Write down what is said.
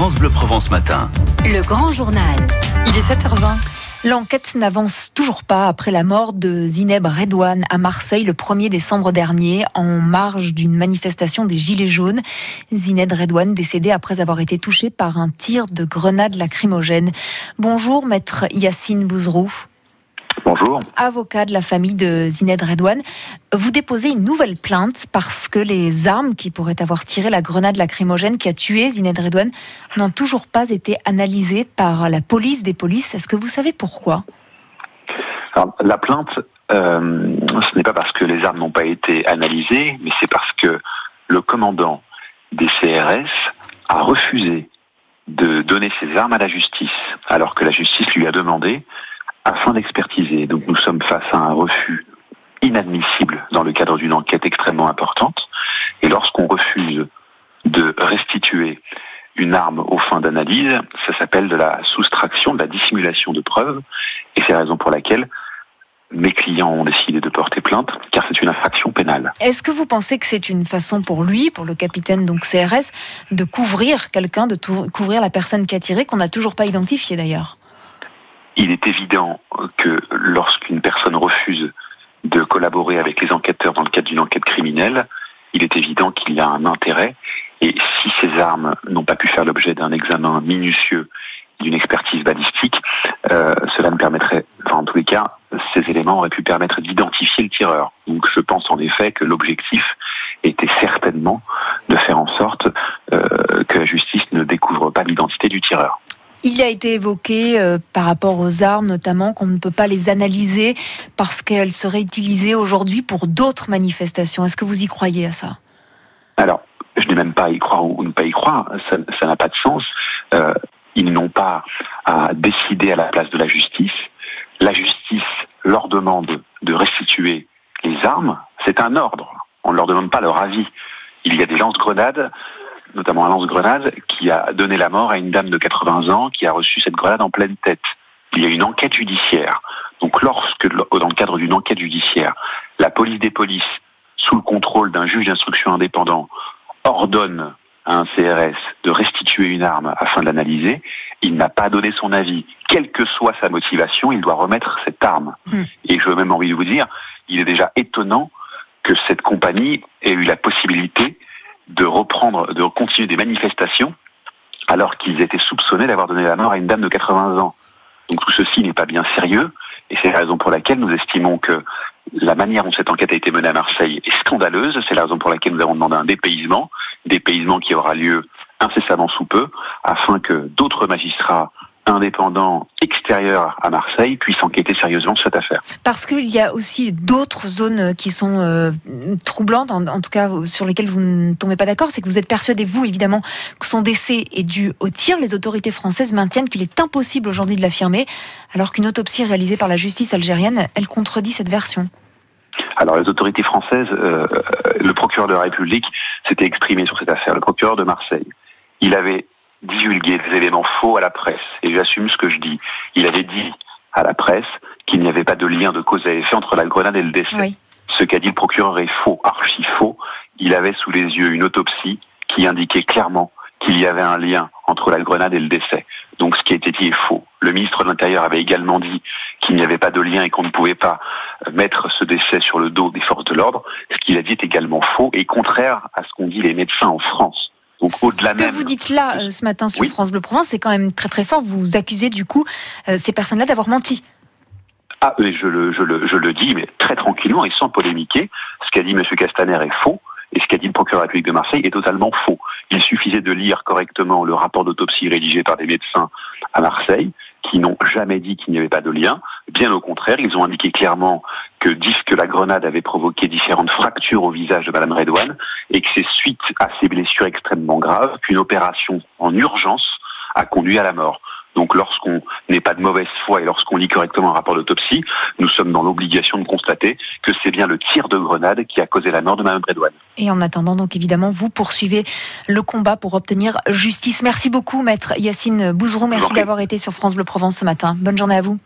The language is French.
France Bleu Provence Matin. Le grand journal. Il est 7h20. L'enquête n'avance toujours pas après la mort de Zineb Redouane à Marseille le 1er décembre dernier en marge d'une manifestation des Gilets jaunes. Zineb Redouane décédée après avoir été touchée par un tir de grenade lacrymogène. Bonjour maître Yacine Bouzrou. Bonjour. Avocat de la famille de Zined Redouane, vous déposez une nouvelle plainte parce que les armes qui pourraient avoir tiré la grenade lacrymogène qui a tué Zined Redouane n'ont toujours pas été analysées par la police des polices. Est-ce que vous savez pourquoi? La plainte, euh, ce n'est pas parce que les armes n'ont pas été analysées, mais c'est parce que le commandant des CRS a refusé de donner ses armes à la justice, alors que la justice lui a demandé afin d'expertiser. Donc nous sommes face à un refus inadmissible dans le cadre d'une enquête extrêmement importante. Et lorsqu'on refuse de restituer une arme aux fins d'analyse, ça s'appelle de la soustraction, de la dissimulation de preuves. Et c'est la raison pour laquelle mes clients ont décidé de porter plainte, car c'est une infraction pénale. Est-ce que vous pensez que c'est une façon pour lui, pour le capitaine donc CRS, de couvrir quelqu'un, de couvrir la personne qui a tiré, qu'on n'a toujours pas identifié d'ailleurs? Il est évident que lorsqu'une personne refuse de collaborer avec les enquêteurs dans le cadre d'une enquête criminelle, il est évident qu'il y a un intérêt. Et si ces armes n'ont pas pu faire l'objet d'un examen minutieux, d'une expertise balistique, euh, cela me permettrait, enfin, en tous les cas, ces éléments auraient pu permettre d'identifier le tireur. Donc je pense en effet que l'objectif était certainement de faire en sorte euh, que la justice ne découvre pas l'identité du tireur. Il a été évoqué euh, par rapport aux armes notamment qu'on ne peut pas les analyser parce qu'elles seraient utilisées aujourd'hui pour d'autres manifestations. Est-ce que vous y croyez à ça? Alors, je n'ai même pas à y croire ou ne pas y croire, ça n'a pas de sens. Euh, ils n'ont pas à décider à la place de la justice. La justice leur demande de restituer les armes. C'est un ordre. On ne leur demande pas leur avis. Il y a des lance-grenades notamment un lance-grenade, qui a donné la mort à une dame de 80 ans qui a reçu cette grenade en pleine tête. Il y a une enquête judiciaire. Donc lorsque, dans le cadre d'une enquête judiciaire, la police des polices, sous le contrôle d'un juge d'instruction indépendant, ordonne à un CRS de restituer une arme afin de l'analyser, il n'a pas donné son avis. Quelle que soit sa motivation, il doit remettre cette arme. Hmm. Et je veux même envie de vous dire, il est déjà étonnant que cette compagnie ait eu la possibilité de reprendre, de continuer des manifestations alors qu'ils étaient soupçonnés d'avoir donné la mort à une dame de 80 ans. Donc tout ceci n'est pas bien sérieux et c'est la raison pour laquelle nous estimons que la manière dont cette enquête a été menée à Marseille est scandaleuse. C'est la raison pour laquelle nous avons demandé un dépaysement, dépaysement qui aura lieu incessamment sous peu, afin que d'autres magistrats indépendant extérieur à Marseille puisse enquêter sérieusement sur cette affaire. Parce qu'il y a aussi d'autres zones qui sont euh, troublantes, en, tout cas sur lesquelles vous ne tombez pas d'accord, c'est que vous êtes persuadé, vous évidemment, que son décès est dû au tir. Les autorités françaises maintiennent qu'il est impossible aujourd'hui de l'affirmer, alors qu'une autopsie réalisée par la justice algérienne, elle contredit cette version. Alors les autorités françaises, euh, le procureur de la République s'était exprimé sur cette affaire, le procureur de Marseille. Il avait divulguer des éléments faux à la presse. Et j'assume ce que je dis. Il avait dit à la presse qu'il n'y avait pas de lien de cause à effet entre la grenade et le décès. Ce qu'a dit le procureur est faux, archi faux. Il avait sous les yeux une autopsie qui indiquait clairement qu'il y avait un lien entre la grenade et le décès. Donc ce qui a été dit est faux. Le ministre de l'Intérieur avait également dit qu'il n'y avait pas de lien et qu'on ne pouvait pas mettre ce décès sur le dos des forces de l'ordre. Ce qu'il a dit est également faux et contraire à ce qu'ont dit les médecins en France. Ce que vous dites là euh, ce matin sur France Bleu Provence, c'est quand même très très fort. Vous accusez du coup euh, ces personnes-là d'avoir menti. Ah, je le, je, le, je le dis, mais très tranquillement et sans polémiquer. Ce qu'a dit M. Castaner est faux. Et ce qu'a dit le procureur de la République de Marseille est totalement faux. Il suffisait de lire correctement le rapport d'autopsie rédigé par des médecins à Marseille, qui n'ont jamais dit qu'il n'y avait pas de lien. Bien au contraire, ils ont indiqué clairement que, que la grenade avait provoqué différentes fractures au visage de Madame Redouane et que c'est suite à ces blessures extrêmement graves qu'une opération en urgence a conduit à la mort. Donc lorsqu'on n'est pas de mauvaise foi et lorsqu'on lit correctement un rapport d'autopsie, nous sommes dans l'obligation de constater que c'est bien le tir de grenade qui a causé la mort de Mme Redouane. Et en attendant, donc évidemment, vous poursuivez le combat pour obtenir justice. Merci beaucoup, maître Yacine Bouzrou. Merci d'avoir été sur France Bleu Provence ce matin. Bonne journée à vous.